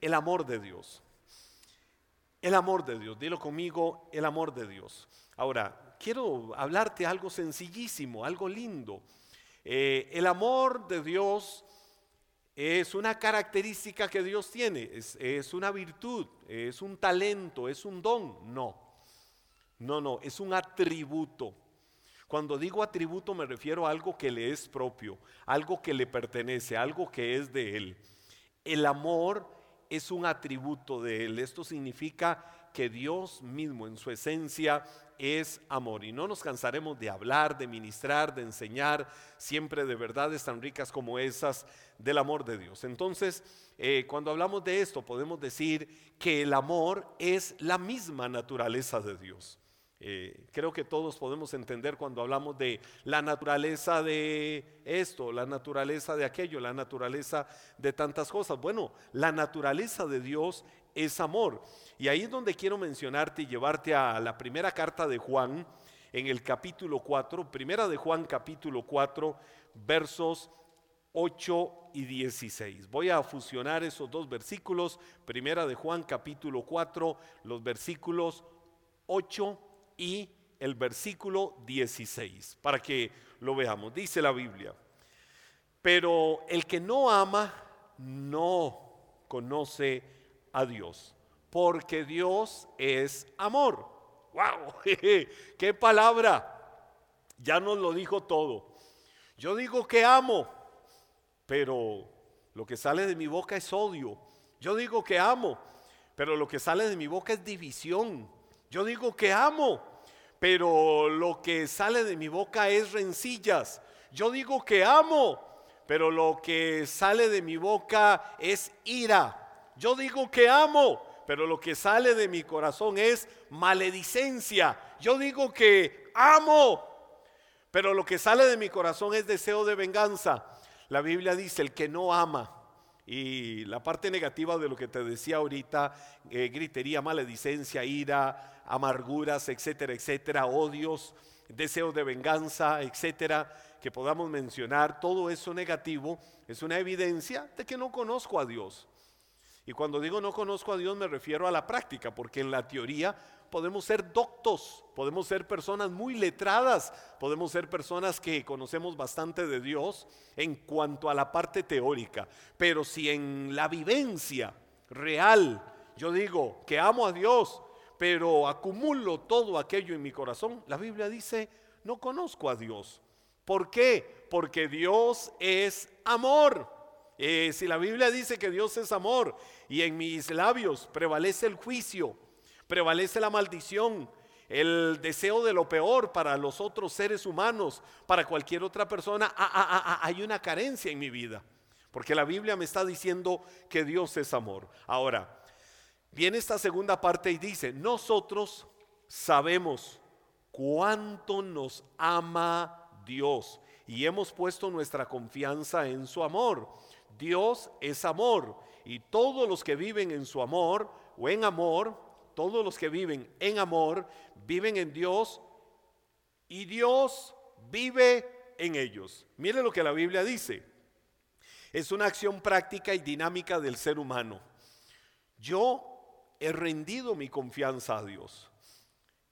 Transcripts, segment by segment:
el amor de Dios. El amor de Dios, dilo conmigo, el amor de Dios. Ahora, quiero hablarte algo sencillísimo, algo lindo. Eh, el amor de Dios es una característica que Dios tiene, es, es, una virtud, es un talento, es un don. No, no, no, es un atributo. Cuando digo atributo me refiero a algo que le es propio, algo que le pertenece, algo que es de Él. El amor es un atributo de Él. Esto significa que Dios mismo en su esencia es amor. Y no nos cansaremos de hablar, de ministrar, de enseñar siempre de verdades tan ricas como esas del amor de Dios. Entonces, eh, cuando hablamos de esto, podemos decir que el amor es la misma naturaleza de Dios. Eh, creo que todos podemos entender cuando hablamos de la naturaleza de esto, la naturaleza de aquello, la naturaleza de tantas cosas. Bueno, la naturaleza de Dios es amor. Y ahí es donde quiero mencionarte y llevarte a la primera carta de Juan, en el capítulo 4, primera de Juan capítulo 4, versos 8 y 16. Voy a fusionar esos dos versículos, primera de Juan capítulo 4, los versículos 8 y el versículo 16, para que lo veamos. Dice la Biblia, pero el que no ama no conoce a Dios, porque Dios es amor. ¡Wow! ¡Qué palabra! Ya nos lo dijo todo. Yo digo que amo, pero lo que sale de mi boca es odio. Yo digo que amo, pero lo que sale de mi boca es división. Yo digo que amo, pero lo que sale de mi boca es rencillas. Yo digo que amo, pero lo que sale de mi boca es ira. Yo digo que amo, pero lo que sale de mi corazón es maledicencia. Yo digo que amo, pero lo que sale de mi corazón es deseo de venganza. La Biblia dice, el que no ama, y la parte negativa de lo que te decía ahorita, eh, gritería, maledicencia, ira, amarguras, etcétera, etcétera, odios, deseos de venganza, etcétera, que podamos mencionar, todo eso negativo es una evidencia de que no conozco a Dios. Y cuando digo no conozco a Dios me refiero a la práctica, porque en la teoría podemos ser doctos, podemos ser personas muy letradas, podemos ser personas que conocemos bastante de Dios en cuanto a la parte teórica, pero si en la vivencia real yo digo que amo a Dios, pero acumulo todo aquello en mi corazón, la Biblia dice, no conozco a Dios. ¿Por qué? Porque Dios es amor. Eh, si la Biblia dice que Dios es amor y en mis labios prevalece el juicio, prevalece la maldición, el deseo de lo peor para los otros seres humanos, para cualquier otra persona, ah, ah, ah, hay una carencia en mi vida. Porque la Biblia me está diciendo que Dios es amor. Ahora, Viene esta segunda parte y dice, nosotros sabemos cuánto nos ama Dios y hemos puesto nuestra confianza en su amor. Dios es amor y todos los que viven en su amor o en amor, todos los que viven en amor, viven en Dios y Dios vive en ellos. Mire lo que la Biblia dice. Es una acción práctica y dinámica del ser humano. Yo he rendido mi confianza a Dios.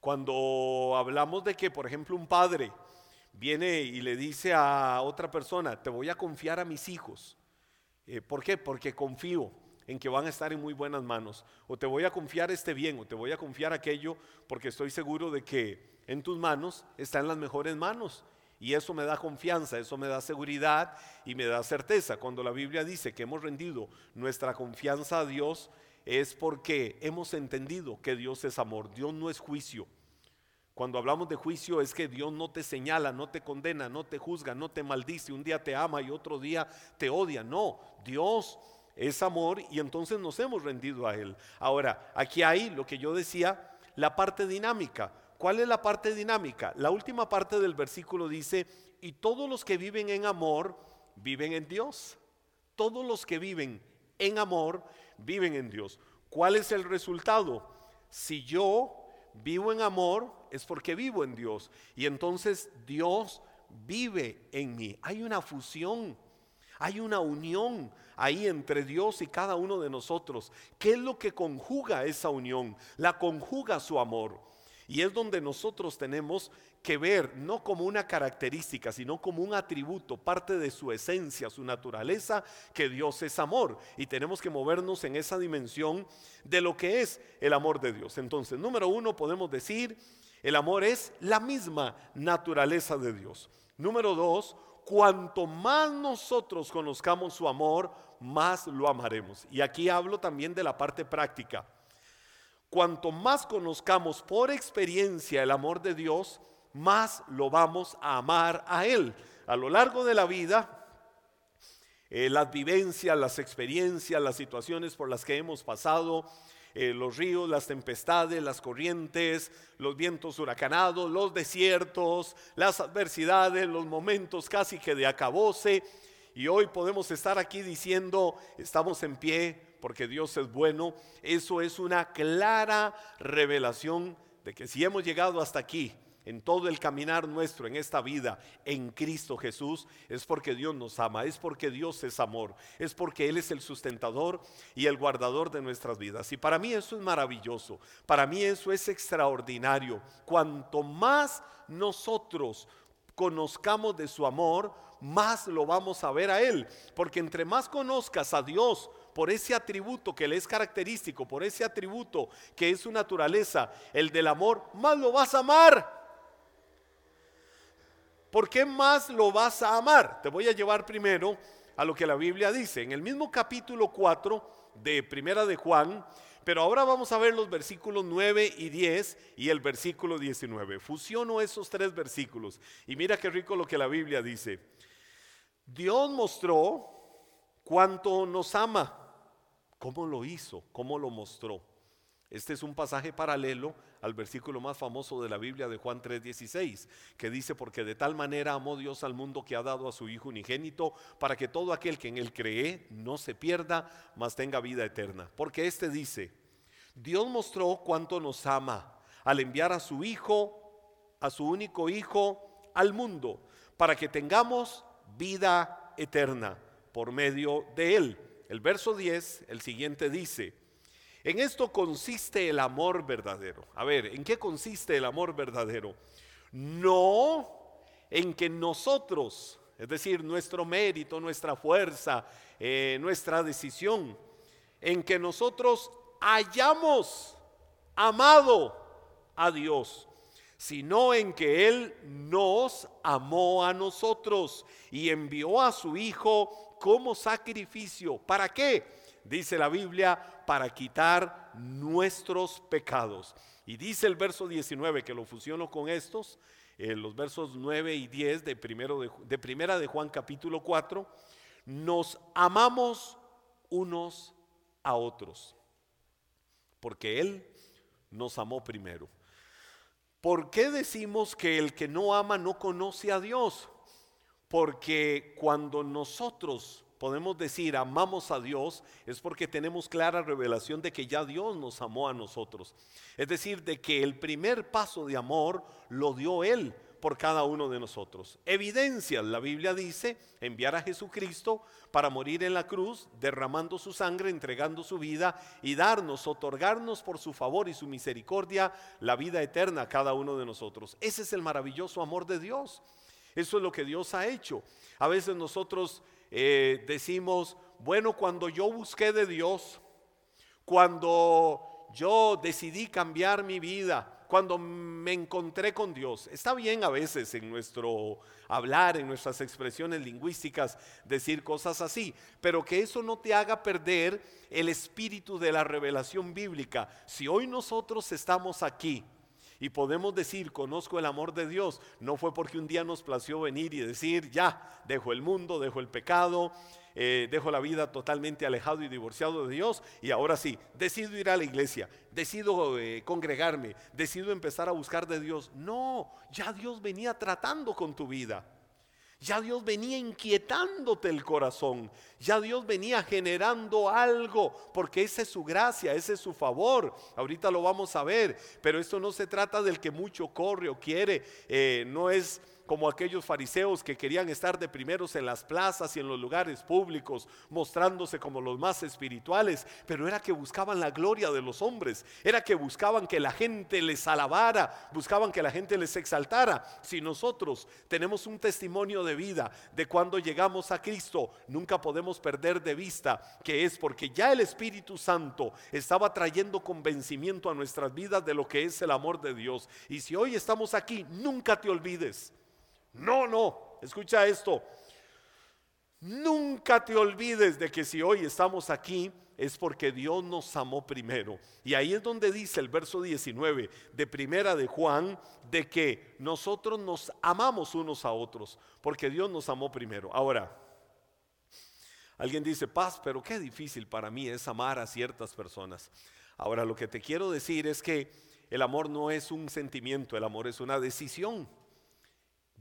Cuando hablamos de que, por ejemplo, un padre viene y le dice a otra persona, te voy a confiar a mis hijos. Eh, ¿Por qué? Porque confío en que van a estar en muy buenas manos. O te voy a confiar este bien, o te voy a confiar aquello, porque estoy seguro de que en tus manos están las mejores manos. Y eso me da confianza, eso me da seguridad y me da certeza. Cuando la Biblia dice que hemos rendido nuestra confianza a Dios, es porque hemos entendido que Dios es amor, Dios no es juicio. Cuando hablamos de juicio es que Dios no te señala, no te condena, no te juzga, no te maldice, un día te ama y otro día te odia. No, Dios es amor y entonces nos hemos rendido a Él. Ahora, aquí hay lo que yo decía, la parte dinámica. ¿Cuál es la parte dinámica? La última parte del versículo dice, y todos los que viven en amor viven en Dios. Todos los que viven en amor viven en Dios. ¿Cuál es el resultado? Si yo vivo en amor, es porque vivo en Dios. Y entonces Dios vive en mí. Hay una fusión. Hay una unión ahí entre Dios y cada uno de nosotros. ¿Qué es lo que conjuga esa unión? La conjuga su amor. Y es donde nosotros tenemos que ver no como una característica, sino como un atributo, parte de su esencia, su naturaleza, que Dios es amor. Y tenemos que movernos en esa dimensión de lo que es el amor de Dios. Entonces, número uno, podemos decir, el amor es la misma naturaleza de Dios. Número dos, cuanto más nosotros conozcamos su amor, más lo amaremos. Y aquí hablo también de la parte práctica. Cuanto más conozcamos por experiencia el amor de Dios, más lo vamos a amar a Él. A lo largo de la vida, eh, las vivencias, las experiencias, las situaciones por las que hemos pasado, eh, los ríos, las tempestades, las corrientes, los vientos huracanados, los desiertos, las adversidades, los momentos casi que de acabose. Y hoy podemos estar aquí diciendo, estamos en pie, porque Dios es bueno, eso es una clara revelación de que si hemos llegado hasta aquí, en todo el caminar nuestro en esta vida en Cristo Jesús, es porque Dios nos ama, es porque Dios es amor, es porque Él es el sustentador y el guardador de nuestras vidas. Y para mí eso es maravilloso, para mí eso es extraordinario. Cuanto más nosotros conozcamos de su amor, más lo vamos a ver a Él. Porque entre más conozcas a Dios por ese atributo que le es característico, por ese atributo que es su naturaleza, el del amor, más lo vas a amar. ¿Por qué más lo vas a amar? Te voy a llevar primero a lo que la Biblia dice. En el mismo capítulo 4 de Primera de Juan, pero ahora vamos a ver los versículos 9 y 10 y el versículo 19. Fusiono esos tres versículos y mira qué rico lo que la Biblia dice. Dios mostró cuánto nos ama ¿Cómo lo hizo? ¿Cómo lo mostró? Este es un pasaje paralelo al versículo más famoso de la Biblia de Juan 3:16, que dice, porque de tal manera amó Dios al mundo que ha dado a su Hijo unigénito, para que todo aquel que en él cree no se pierda, mas tenga vida eterna. Porque este dice, Dios mostró cuánto nos ama al enviar a su Hijo, a su único Hijo, al mundo, para que tengamos vida eterna por medio de él. El verso 10, el siguiente dice, en esto consiste el amor verdadero. A ver, ¿en qué consiste el amor verdadero? No en que nosotros, es decir, nuestro mérito, nuestra fuerza, eh, nuestra decisión, en que nosotros hayamos amado a Dios, sino en que Él nos amó a nosotros y envió a su Hijo como sacrificio. ¿Para qué? Dice la Biblia, para quitar nuestros pecados. Y dice el verso 19, que lo fusiono con estos, eh, los versos 9 y 10 de, primero de, de primera de Juan capítulo 4, nos amamos unos a otros, porque Él nos amó primero. ¿Por qué decimos que el que no ama no conoce a Dios? Porque cuando nosotros podemos decir amamos a Dios, es porque tenemos clara revelación de que ya Dios nos amó a nosotros. Es decir, de que el primer paso de amor lo dio Él por cada uno de nosotros. Evidencia, la Biblia dice, enviar a Jesucristo para morir en la cruz, derramando su sangre, entregando su vida y darnos, otorgarnos por su favor y su misericordia la vida eterna a cada uno de nosotros. Ese es el maravilloso amor de Dios. Eso es lo que Dios ha hecho. A veces nosotros eh, decimos, bueno, cuando yo busqué de Dios, cuando yo decidí cambiar mi vida, cuando me encontré con Dios. Está bien a veces en nuestro hablar, en nuestras expresiones lingüísticas, decir cosas así, pero que eso no te haga perder el espíritu de la revelación bíblica. Si hoy nosotros estamos aquí, y podemos decir, conozco el amor de Dios, no fue porque un día nos plació venir y decir, ya, dejo el mundo, dejo el pecado, eh, dejo la vida totalmente alejado y divorciado de Dios y ahora sí, decido ir a la iglesia, decido eh, congregarme, decido empezar a buscar de Dios. No, ya Dios venía tratando con tu vida. Ya Dios venía inquietándote el corazón. Ya Dios venía generando algo, porque esa es su gracia, ese es su favor. Ahorita lo vamos a ver, pero esto no se trata del que mucho corre o quiere. Eh, no es como aquellos fariseos que querían estar de primeros en las plazas y en los lugares públicos, mostrándose como los más espirituales, pero era que buscaban la gloria de los hombres, era que buscaban que la gente les alabara, buscaban que la gente les exaltara. Si nosotros tenemos un testimonio de vida de cuando llegamos a Cristo, nunca podemos perder de vista que es porque ya el Espíritu Santo estaba trayendo convencimiento a nuestras vidas de lo que es el amor de Dios. Y si hoy estamos aquí, nunca te olvides. No, no, escucha esto. Nunca te olvides de que si hoy estamos aquí es porque Dios nos amó primero. Y ahí es donde dice el verso 19 de primera de Juan, de que nosotros nos amamos unos a otros, porque Dios nos amó primero. Ahora, alguien dice, paz, pero qué difícil para mí es amar a ciertas personas. Ahora, lo que te quiero decir es que el amor no es un sentimiento, el amor es una decisión.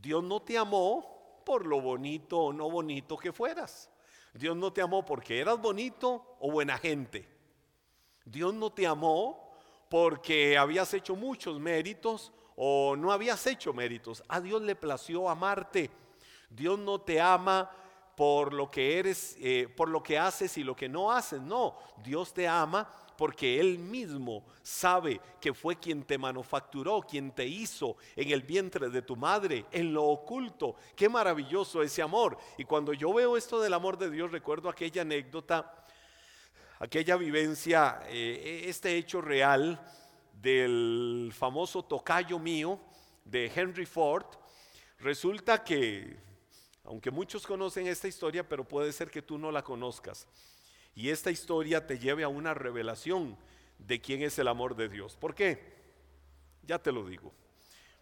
Dios no te amó por lo bonito o no bonito que fueras. Dios no te amó porque eras bonito o buena gente. Dios no te amó porque habías hecho muchos méritos o no habías hecho méritos. A Dios le plació amarte. Dios no te ama por lo que eres, eh, por lo que haces y lo que no haces. No, Dios te ama porque Él mismo sabe que fue quien te manufacturó, quien te hizo en el vientre de tu madre, en lo oculto. Qué maravilloso ese amor. Y cuando yo veo esto del amor de Dios, recuerdo aquella anécdota, aquella vivencia, eh, este hecho real del famoso tocayo mío de Henry Ford. Resulta que, aunque muchos conocen esta historia, pero puede ser que tú no la conozcas y esta historia te lleve a una revelación de quién es el amor de Dios. ¿Por qué? Ya te lo digo.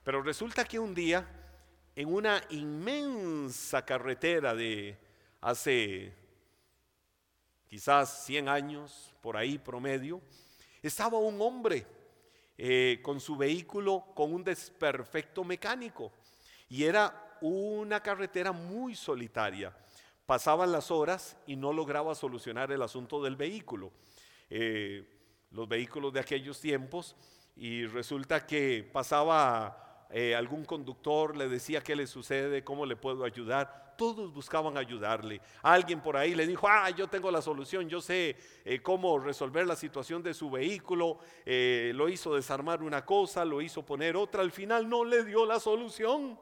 Pero resulta que un día, en una inmensa carretera de hace quizás 100 años, por ahí promedio, estaba un hombre eh, con su vehículo con un desperfecto mecánico. Y era una carretera muy solitaria. Pasaban las horas y no lograba solucionar el asunto del vehículo. Eh, los vehículos de aquellos tiempos y resulta que pasaba eh, algún conductor, le decía qué le sucede, cómo le puedo ayudar. Todos buscaban ayudarle. Alguien por ahí le dijo, ah, yo tengo la solución, yo sé eh, cómo resolver la situación de su vehículo. lo hizo desarmar una cosa, lo hizo poner otra, al final no le dio la solución.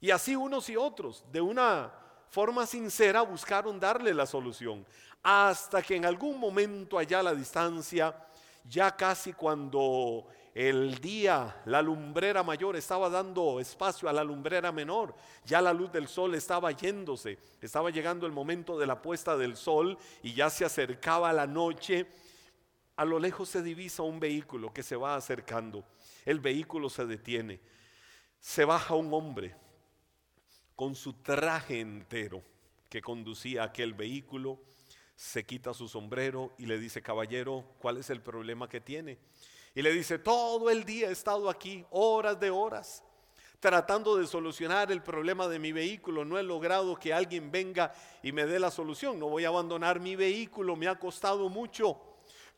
Y así unos y otros, de una forma sincera buscaron darle la solución. Hasta que en algún momento allá a la distancia, ya casi cuando el día, la lumbrera mayor estaba dando espacio a la lumbrera menor, ya la luz del sol estaba yéndose, estaba llegando el momento de la puesta del sol y ya se acercaba la noche. A lo lejos se divisa un vehículo que se va acercando. El vehículo se detiene. Se baja un hombre con su traje entero que conducía aquel vehículo, se quita su sombrero y le dice, caballero, ¿cuál es el problema que tiene? Y le dice, todo el día he estado aquí, horas de horas, tratando de solucionar el problema de mi vehículo. No he logrado que alguien venga y me dé la solución. No voy a abandonar mi vehículo, me ha costado mucho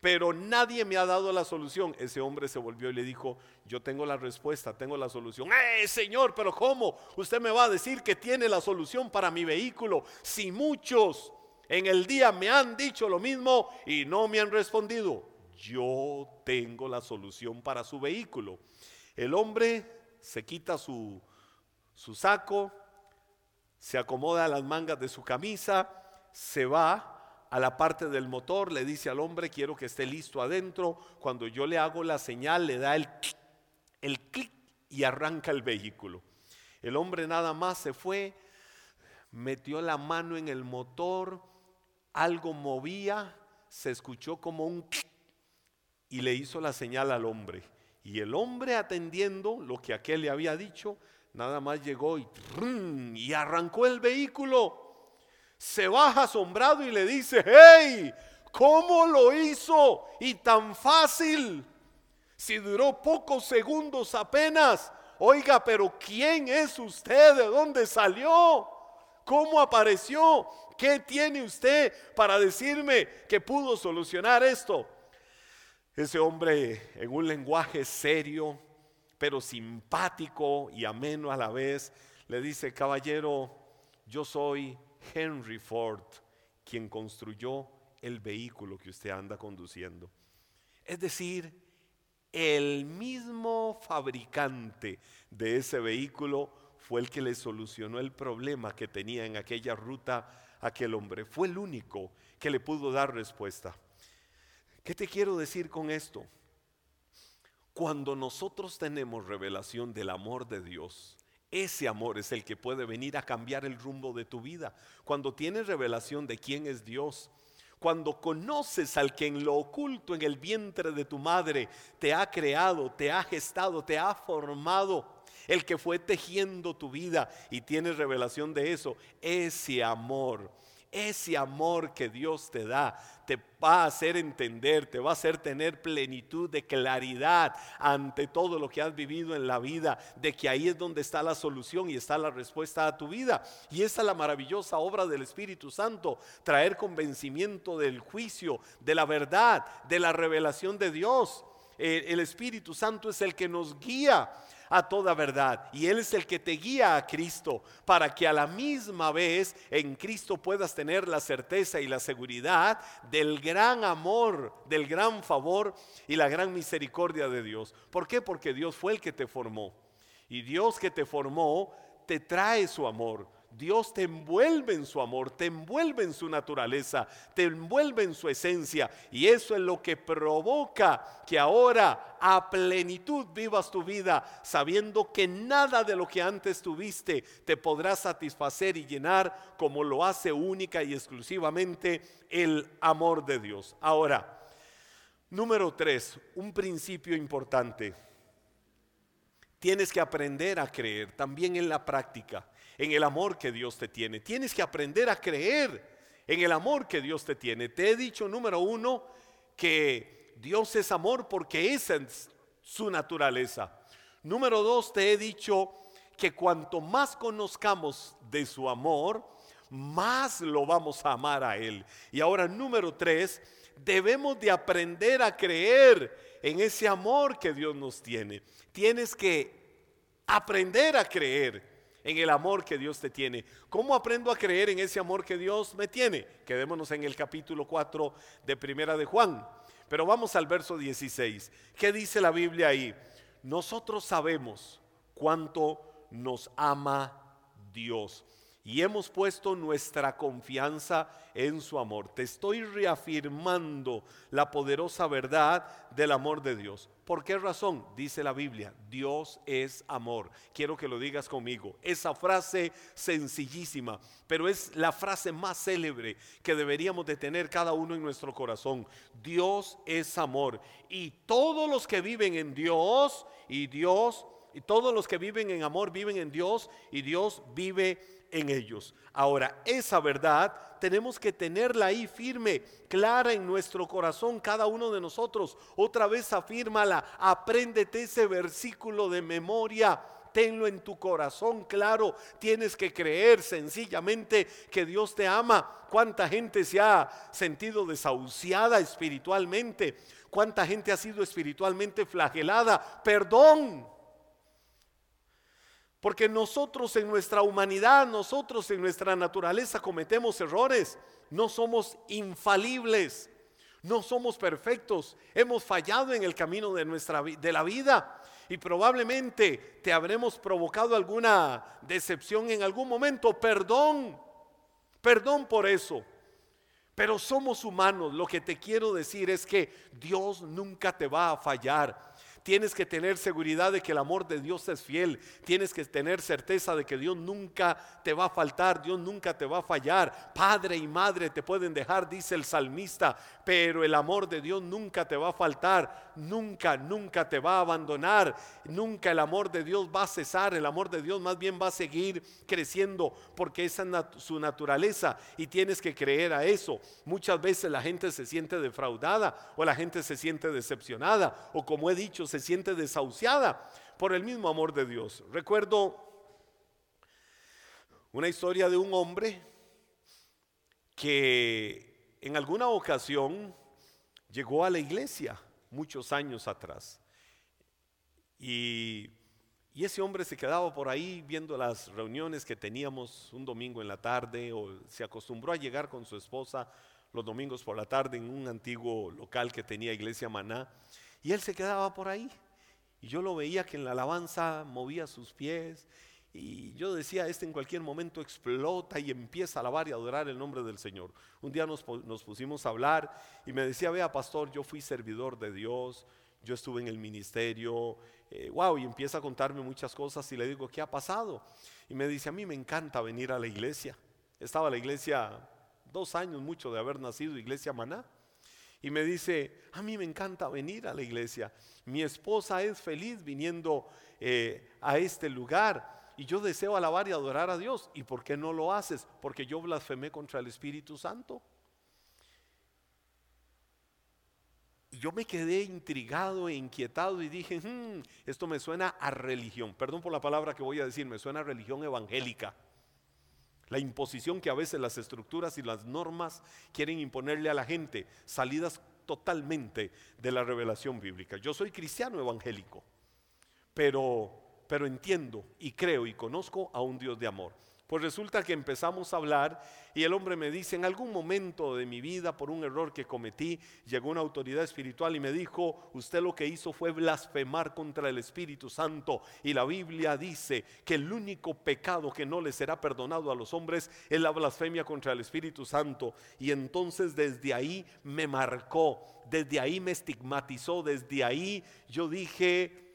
pero nadie me ha dado la solución. Ese hombre se volvió y le dijo, yo tengo la respuesta, tengo la solución. ¡Eh, Señor! Pero ¿cómo? Usted me va a decir que tiene la solución para mi vehículo. Si muchos en el día me han dicho lo mismo y no me han respondido, yo tengo la solución para su vehículo. El hombre se quita su, su saco, se acomoda las mangas de su camisa, se va a la parte del motor, le dice al hombre, quiero que esté listo adentro. Cuando yo le hago la señal, le da el, el clic y arranca el vehículo. El hombre nada más se fue, metió la mano en el motor, algo movía, se escuchó como un clic y le hizo la señal al hombre. Y el hombre atendiendo lo que aquel le había dicho, nada más llegó y, y arrancó el vehículo se baja asombrado y le dice, hey, ¿cómo lo hizo? Y tan fácil. Si duró pocos segundos apenas. Oiga, pero ¿quién es usted? ¿De dónde salió? ¿Cómo apareció? ¿Qué tiene usted para decirme que pudo solucionar esto? Ese hombre en un lenguaje serio, pero simpático y ameno a la vez, le dice, caballero, yo soy Henry Ford, quien construyó el vehículo que usted anda conduciendo. Es decir, el mismo fabricante de ese vehículo fue el que le solucionó el problema que tenía en aquella ruta aquel hombre. Fue el único que le pudo dar respuesta. ¿Qué te quiero decir con esto? Cuando nosotros tenemos revelación del amor de Dios, ese amor es el que puede venir a cambiar el rumbo de tu vida. Cuando tienes revelación de quién es Dios, cuando conoces al que en lo oculto en el vientre de tu madre te ha creado, te ha gestado, te ha formado, el que fue tejiendo tu vida y tienes revelación de eso, ese amor ese amor que Dios te da te va a hacer entender, te va a hacer tener plenitud de claridad ante todo lo que has vivido en la vida, de que ahí es donde está la solución y está la respuesta a tu vida. Y esa es la maravillosa obra del Espíritu Santo, traer convencimiento del juicio, de la verdad, de la revelación de Dios. Eh, el Espíritu Santo es el que nos guía a toda verdad. Y Él es el que te guía a Cristo para que a la misma vez en Cristo puedas tener la certeza y la seguridad del gran amor, del gran favor y la gran misericordia de Dios. ¿Por qué? Porque Dios fue el que te formó. Y Dios que te formó te trae su amor Dios te envuelve en su amor, te envuelve en su naturaleza, te envuelve en su esencia. Y eso es lo que provoca que ahora a plenitud vivas tu vida, sabiendo que nada de lo que antes tuviste te podrá satisfacer y llenar como lo hace única y exclusivamente el amor de Dios. Ahora, número tres, un principio importante. Tienes que aprender a creer también en la práctica en el amor que Dios te tiene. Tienes que aprender a creer en el amor que Dios te tiene. Te he dicho, número uno, que Dios es amor porque esa es su naturaleza. Número dos, te he dicho que cuanto más conozcamos de su amor, más lo vamos a amar a Él. Y ahora, número tres, debemos de aprender a creer en ese amor que Dios nos tiene. Tienes que aprender a creer en el amor que Dios te tiene. ¿Cómo aprendo a creer en ese amor que Dios me tiene? Quedémonos en el capítulo 4 de Primera de Juan. Pero vamos al verso 16. ¿Qué dice la Biblia ahí? Nosotros sabemos cuánto nos ama Dios y hemos puesto nuestra confianza en su amor. Te estoy reafirmando la poderosa verdad del amor de Dios. ¿Por qué razón? Dice la Biblia, Dios es amor. Quiero que lo digas conmigo. Esa frase sencillísima, pero es la frase más célebre que deberíamos de tener cada uno en nuestro corazón. Dios es amor. Y todos los que viven en Dios y Dios, y todos los que viven en amor viven en Dios y Dios vive en ellos. Ahora, esa verdad tenemos que tenerla ahí firme, clara en nuestro corazón, cada uno de nosotros. Otra vez afírmala, apréndete ese versículo de memoria. Tenlo en tu corazón claro. Tienes que creer sencillamente que Dios te ama. ¿Cuánta gente se ha sentido desahuciada espiritualmente? ¿Cuánta gente ha sido espiritualmente flagelada? Perdón. Porque nosotros en nuestra humanidad, nosotros en nuestra naturaleza cometemos errores. No somos infalibles. No somos perfectos. Hemos fallado en el camino de nuestra de la vida y probablemente te habremos provocado alguna decepción en algún momento. Perdón. Perdón por eso. Pero somos humanos. Lo que te quiero decir es que Dios nunca te va a fallar. Tienes que tener seguridad de que el amor de Dios es fiel. Tienes que tener certeza de que Dios nunca te va a faltar, Dios nunca te va a fallar. Padre y madre te pueden dejar, dice el salmista, pero el amor de Dios nunca te va a faltar, nunca, nunca te va a abandonar, nunca el amor de Dios va a cesar, el amor de Dios más bien va a seguir creciendo porque esa es su naturaleza y tienes que creer a eso. Muchas veces la gente se siente defraudada o la gente se siente decepcionada o como he dicho, se siente desahuciada por el mismo amor de Dios. Recuerdo una historia de un hombre que en alguna ocasión llegó a la iglesia muchos años atrás. Y, ese hombre se quedaba por ahí viendo las reuniones que teníamos un domingo en la tarde o se acostumbró a llegar con su esposa los domingos por la tarde en un antiguo local que tenía Iglesia Maná. Y él se quedaba por ahí. Y yo lo veía que en la alabanza movía sus pies. Y yo decía, este en cualquier momento explota y empieza a alabar y adorar el nombre del Señor. Un día nos, pusimos a hablar y me decía, vea pastor, yo fui servidor de Dios, yo estuve en el ministerio, wow, eh, y empieza a contarme muchas cosas y le digo, ¿qué ha pasado? Y me dice, a mí me encanta venir a la iglesia. Estaba la iglesia dos años mucho de haber nacido, iglesia Maná. Y me dice, a mí me encanta venir a la iglesia. Mi esposa es feliz viniendo eh, a este lugar. Y yo deseo alabar y adorar a Dios. ¿Y por qué no lo haces? Porque yo blasfemé contra el Espíritu Santo. Y yo me quedé intrigado e inquietado y dije, hmm, esto me suena a religión. Perdón por la palabra que voy a decir, me suena a religión evangélica la imposición que a veces las estructuras y las normas quieren imponerle a la gente, salidas totalmente de la revelación bíblica. Yo soy cristiano evangélico, pero, pero entiendo y creo y conozco a un Dios de amor. Pues resulta que empezamos a hablar y el hombre me dice, en algún momento de mi vida, por un error que cometí, llegó una autoridad espiritual y me dijo, usted lo que hizo fue blasfemar contra el Espíritu Santo. Y la Biblia dice que el único pecado que no le será perdonado a los hombres es la blasfemia contra el Espíritu Santo. Y entonces desde ahí me marcó, desde ahí me estigmatizó, desde ahí yo dije,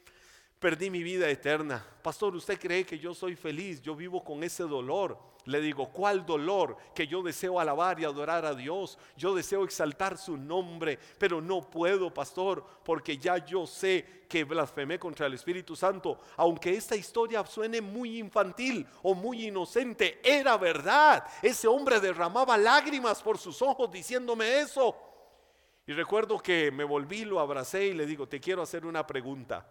perdí mi vida eterna. Pastor, ¿usted cree que yo soy feliz? Yo vivo con ese dolor. Le digo, ¿cuál dolor? Que yo deseo alabar y adorar a Dios. Yo deseo exaltar su nombre, pero no puedo, pastor, porque ya yo sé que blasfemé contra el Espíritu Santo. Aunque esta historia suene muy infantil o muy inocente, era verdad. Ese hombre derramaba lágrimas por sus ojos diciéndome eso. Y recuerdo que me volví, lo abracé y le digo, te quiero hacer una pregunta.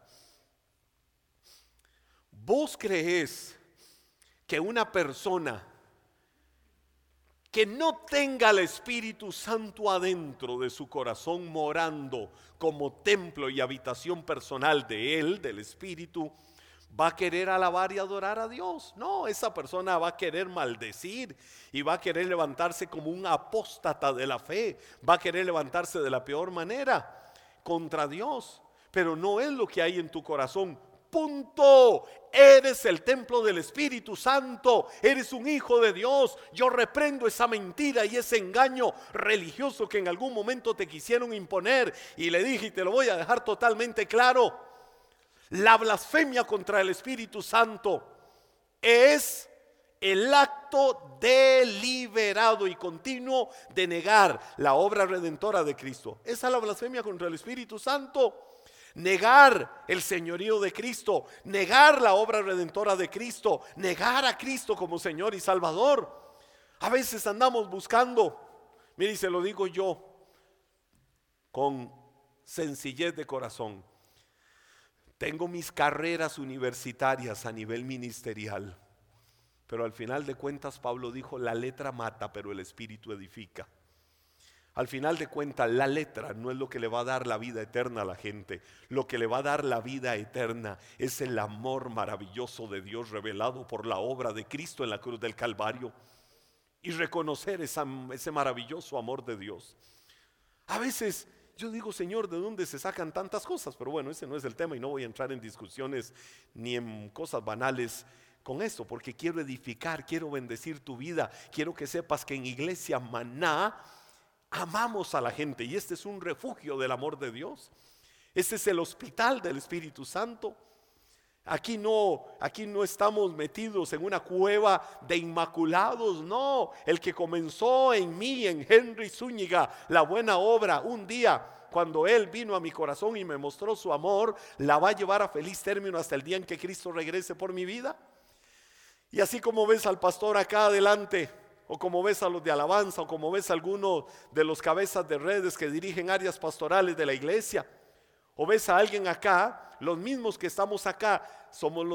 ¿Vos crees que una persona que no tenga el Espíritu Santo adentro de su corazón morando como templo y habitación personal de Él, del Espíritu, va a querer alabar y adorar a Dios. No, esa persona va a querer maldecir y va a querer levantarse como un apóstata de la fe, va a querer levantarse de la peor manera contra Dios. Pero no es lo que hay en tu corazón punto. Eres el templo del Espíritu Santo. Eres un hijo de Dios. Yo reprendo esa mentira y ese engaño religioso que en algún momento te quisieron imponer. Y le dije, y te lo voy a dejar totalmente claro. La blasfemia contra el Espíritu Santo es el acto deliberado y continuo de negar la obra redentora de Cristo. Esa es la blasfemia contra el Espíritu Santo negar el señorío de Cristo, negar la obra redentora de Cristo, negar a Cristo como Señor y Salvador. A veces andamos buscando, mire, se lo digo yo, con sencillez de corazón. Tengo mis carreras universitarias a nivel ministerial, pero al final de cuentas Pablo dijo, la letra mata, pero el espíritu edifica. Al final de cuentas, la letra no es lo que le va a dar la vida eterna a la gente. Lo que le va a dar la vida eterna es el amor maravilloso de Dios revelado por la obra de Cristo en la cruz del Calvario. Y reconocer ese maravilloso amor de Dios. A veces yo digo, Señor, ¿de dónde se sacan tantas cosas? Pero bueno, ese no es el tema y no voy a entrar en discusiones ni en cosas banales con esto, porque quiero edificar, quiero bendecir tu vida, quiero que sepas que en Iglesia Maná amamos a la gente y este es un refugio del amor de Dios. Este es el hospital del Espíritu Santo. Aquí no, aquí no estamos metidos en una cueva de inmaculados, no. El que comenzó en mí, en Henry Zúñiga, la buena obra, un día cuando Él vino a mi corazón y me mostró su amor, la va a llevar a feliz término hasta el día en que Cristo regrese por mi vida. Y así como ves al pastor acá adelante, o como ves a los de alabanza, o como ves a alguno de los cabezas de redes que dirigen áreas pastorales de la iglesia, o ves a alguien acá, los mismos que estamos acá, somos,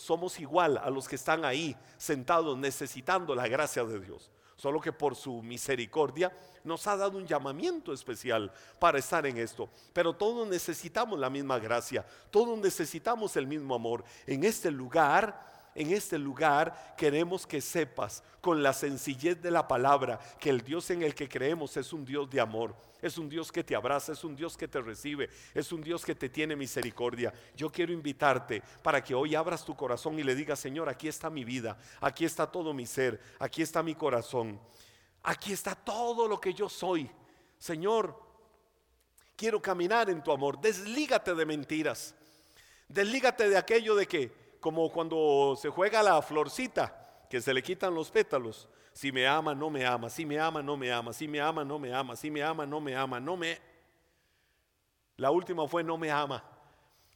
somos igual a los que están ahí sentados necesitando la gracia de Dios. solo que por su misericordia nos ha dado un llamamiento especial para estar en esto. Pero todos necesitamos la misma gracia, todos necesitamos el mismo amor. En este lugar en este lugar queremos que sepas con la sencillez de la palabra que el Dios en el que creemos es un Dios de amor, es un Dios que te abraza, es un Dios que te recibe, es un Dios que te tiene misericordia. Yo quiero invitarte para que hoy abras tu corazón y le digas, Señor, aquí está mi vida, aquí está todo mi ser, aquí está mi corazón, aquí está todo lo que yo soy. Señor, quiero caminar en tu amor, deslígate de mentiras, deslígate de aquello de que como cuando se juega la florcita, que se le quitan los pétalos. Si me ama, no me ama, si me ama, no me ama, si me ama, no me ama, si me ama, no me ama, no me... La última fue no me ama.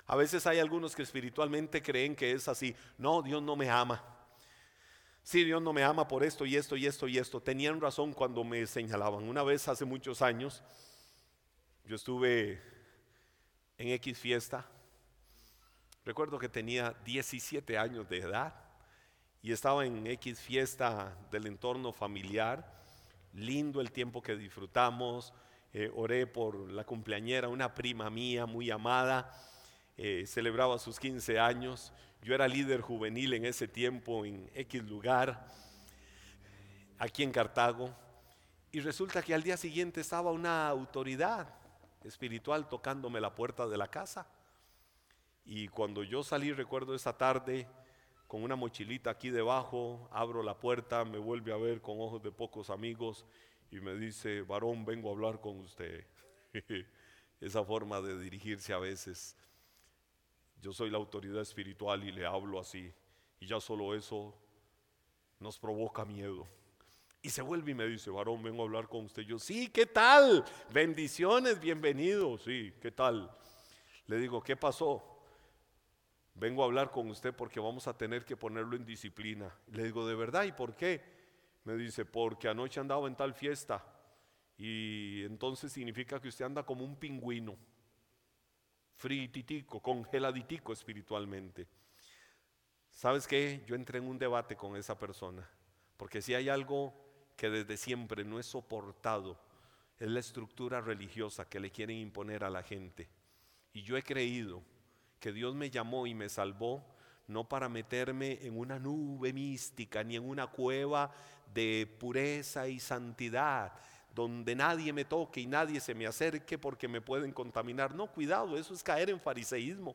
A veces hay algunos que espiritualmente creen que es así. No, Dios no me ama. Sí, Dios no me ama por esto y esto y esto y esto. Tenían razón cuando me señalaban. Una vez hace muchos años, yo estuve en X fiesta Recuerdo que tenía 17 años de edad y estaba en X fiesta del entorno familiar. Lindo el tiempo que disfrutamos. Eh, oré por la cumpleañera, una prima mía muy amada. Eh, celebraba sus 15 años. Yo era líder juvenil en ese tiempo en X lugar, aquí en Cartago. Y resulta que al día siguiente estaba una autoridad espiritual tocándome la puerta de la casa. Y cuando yo salí, recuerdo esa tarde, con una mochilita aquí debajo, abro la puerta, me vuelve a ver con ojos de pocos amigos y me dice, varón, vengo a hablar con usted. esa forma de dirigirse a veces. Yo soy la autoridad espiritual y le hablo así. Y ya solo eso nos provoca miedo. Y se vuelve y me dice, varón, vengo a hablar con usted. Yo, sí, ¿qué tal? Bendiciones, bienvenido. Sí, ¿qué tal? Le digo, ¿qué pasó? Vengo a hablar con usted porque vamos a tener que ponerlo en disciplina. Le digo, ¿de verdad? ¿Y por qué? Me dice, porque anoche andaba en tal fiesta y entonces significa que usted anda como un pingüino, frititico, congeladitico espiritualmente. ¿Sabes qué? Yo entré en un debate con esa persona, porque si hay algo que desde siempre no es soportado, es la estructura religiosa que le quieren imponer a la gente. Y yo he creído que Dios me llamó y me salvó, no para meterme en una nube mística ni en una cueva de pureza y santidad, donde nadie me toque y nadie se me acerque porque me pueden contaminar. No, cuidado, eso es caer en fariseísmo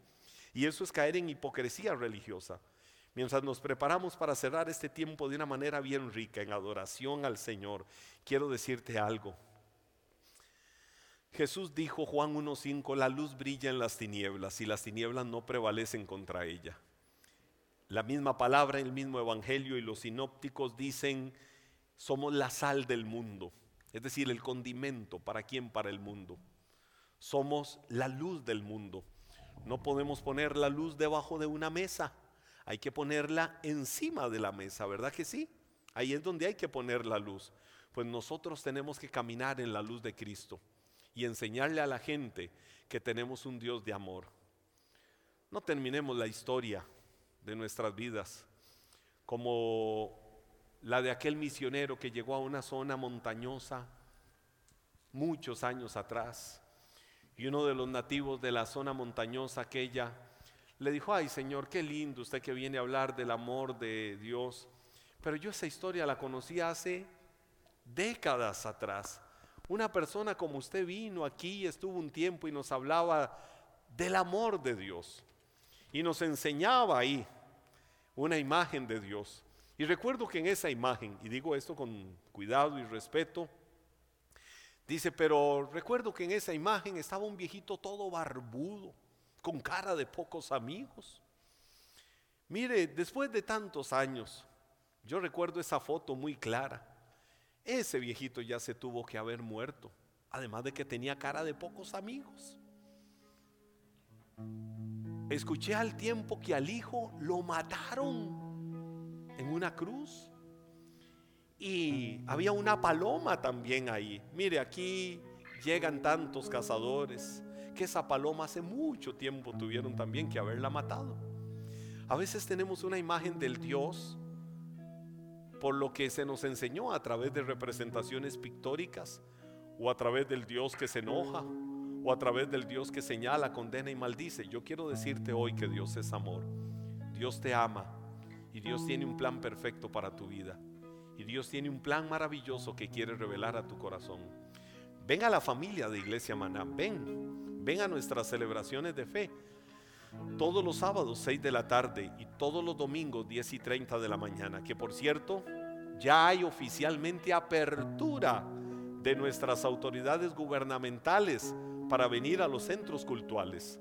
y eso es caer en hipocresía religiosa. Mientras nos preparamos para cerrar este tiempo de una manera bien rica en adoración al Señor, quiero decirte algo. Jesús dijo, Juan 1.5, la luz brilla en las tinieblas y las tinieblas no prevalecen contra ella. La misma palabra, el mismo evangelio y los sinópticos dicen, somos la sal del mundo, es decir, el condimento, ¿para quién? Para el mundo. Somos la luz del mundo. No podemos poner la luz debajo de una mesa, hay que ponerla encima de la mesa, ¿verdad que sí? Ahí es donde hay que poner la luz. Pues nosotros tenemos que caminar en la luz de Cristo y enseñarle a la gente que tenemos un Dios de amor. No terminemos la historia de nuestras vidas como la de aquel misionero que llegó a una zona montañosa muchos años atrás y uno de los nativos de la zona montañosa aquella le dijo, ay Señor, qué lindo usted que viene a hablar del amor de Dios. Pero yo esa historia la conocí hace décadas atrás. Una persona como usted vino aquí, estuvo un tiempo y nos hablaba del amor de Dios. Y nos enseñaba ahí una imagen de Dios. Y recuerdo que en esa imagen, y digo esto con cuidado y respeto, dice, pero recuerdo que en esa imagen estaba un viejito todo barbudo, con cara de pocos amigos. Mire, después de tantos años, yo recuerdo esa foto muy clara. Ese viejito ya se tuvo que haber muerto, además de que tenía cara de pocos amigos. Escuché al tiempo que al hijo lo mataron en una cruz. Y había una paloma también ahí. Mire, aquí llegan tantos cazadores que esa paloma hace mucho tiempo tuvieron también que haberla matado. A veces tenemos una imagen del Dios por lo que se nos enseñó a través de representaciones pictóricas o a través del Dios que se enoja o a través del Dios que señala, condena y maldice. Yo quiero decirte hoy que Dios es amor. Dios te ama y Dios tiene un plan perfecto para tu vida. Y Dios tiene un plan maravilloso que quiere revelar a tu corazón. Ven a la familia de Iglesia Maná, ven, ven a nuestras celebraciones de fe. Todos los sábados 6 de la tarde y todos los domingos 10 y 30 de la mañana, que por cierto ya hay oficialmente apertura de nuestras autoridades gubernamentales para venir a los centros cultuales.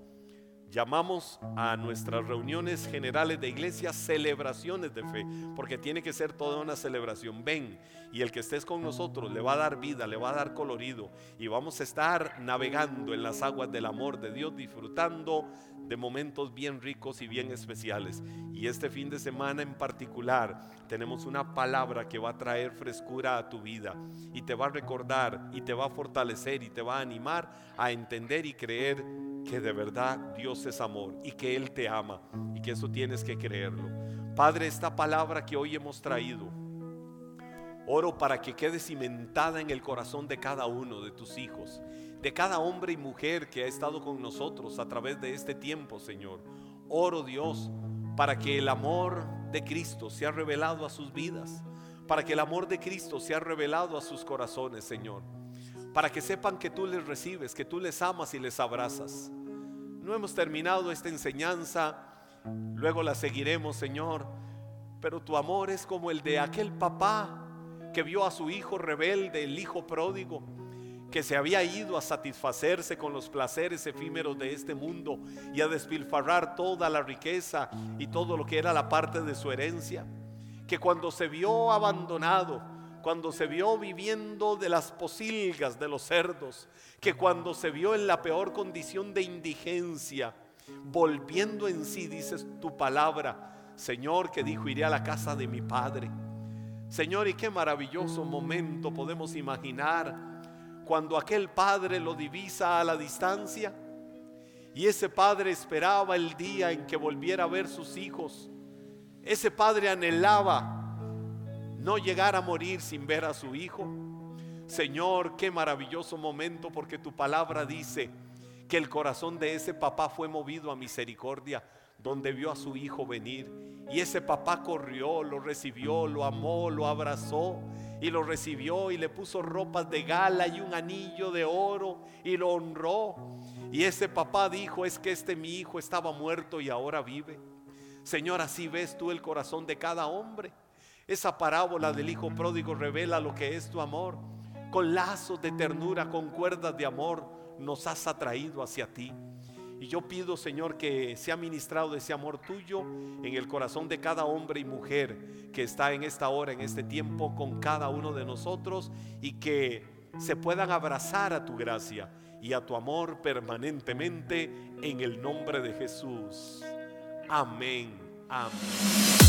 Llamamos a nuestras reuniones generales de iglesia celebraciones de fe, porque tiene que ser toda una celebración. Ven y el que estés con nosotros le va a dar vida, le va a dar colorido y vamos a estar navegando en las aguas del amor de Dios, disfrutando de momentos bien ricos y bien especiales. Y este fin de semana en particular tenemos una palabra que va a traer frescura a tu vida y te va a recordar y te va a fortalecer y te va a animar a entender y creer que de verdad Dios es amor y que Él te ama y que eso tienes que creerlo. Padre, esta palabra que hoy hemos traído, oro para que quede cimentada en el corazón de cada uno de tus hijos, de cada hombre y mujer que ha estado con nosotros a través de este tiempo, Señor. Oro Dios para que el amor de Cristo sea revelado a sus vidas, para que el amor de Cristo sea revelado a sus corazones, Señor para que sepan que tú les recibes, que tú les amas y les abrazas. No hemos terminado esta enseñanza, luego la seguiremos, Señor, pero tu amor es como el de aquel papá que vio a su hijo rebelde, el hijo pródigo, que se había ido a satisfacerse con los placeres efímeros de este mundo y a despilfarrar toda la riqueza y todo lo que era la parte de su herencia, que cuando se vio abandonado, cuando se vio viviendo de las posilgas de los cerdos, que cuando se vio en la peor condición de indigencia, volviendo en sí, dices tu palabra, Señor, que dijo, iré a la casa de mi Padre. Señor, y qué maravilloso momento podemos imaginar cuando aquel Padre lo divisa a la distancia y ese Padre esperaba el día en que volviera a ver sus hijos. Ese Padre anhelaba no llegar a morir sin ver a su hijo. Señor, qué maravilloso momento porque tu palabra dice que el corazón de ese papá fue movido a misericordia, donde vio a su hijo venir. Y ese papá corrió, lo recibió, lo amó, lo abrazó y lo recibió y le puso ropas de gala y un anillo de oro y lo honró. Y ese papá dijo, es que este mi hijo estaba muerto y ahora vive. Señor, así ves tú el corazón de cada hombre. Esa parábola del Hijo Pródigo revela lo que es tu amor. Con lazos de ternura, con cuerdas de amor, nos has atraído hacia ti. Y yo pido, Señor, que sea ministrado ese amor tuyo en el corazón de cada hombre y mujer que está en esta hora, en este tiempo, con cada uno de nosotros y que se puedan abrazar a tu gracia y a tu amor permanentemente en el nombre de Jesús. Amén. Amén.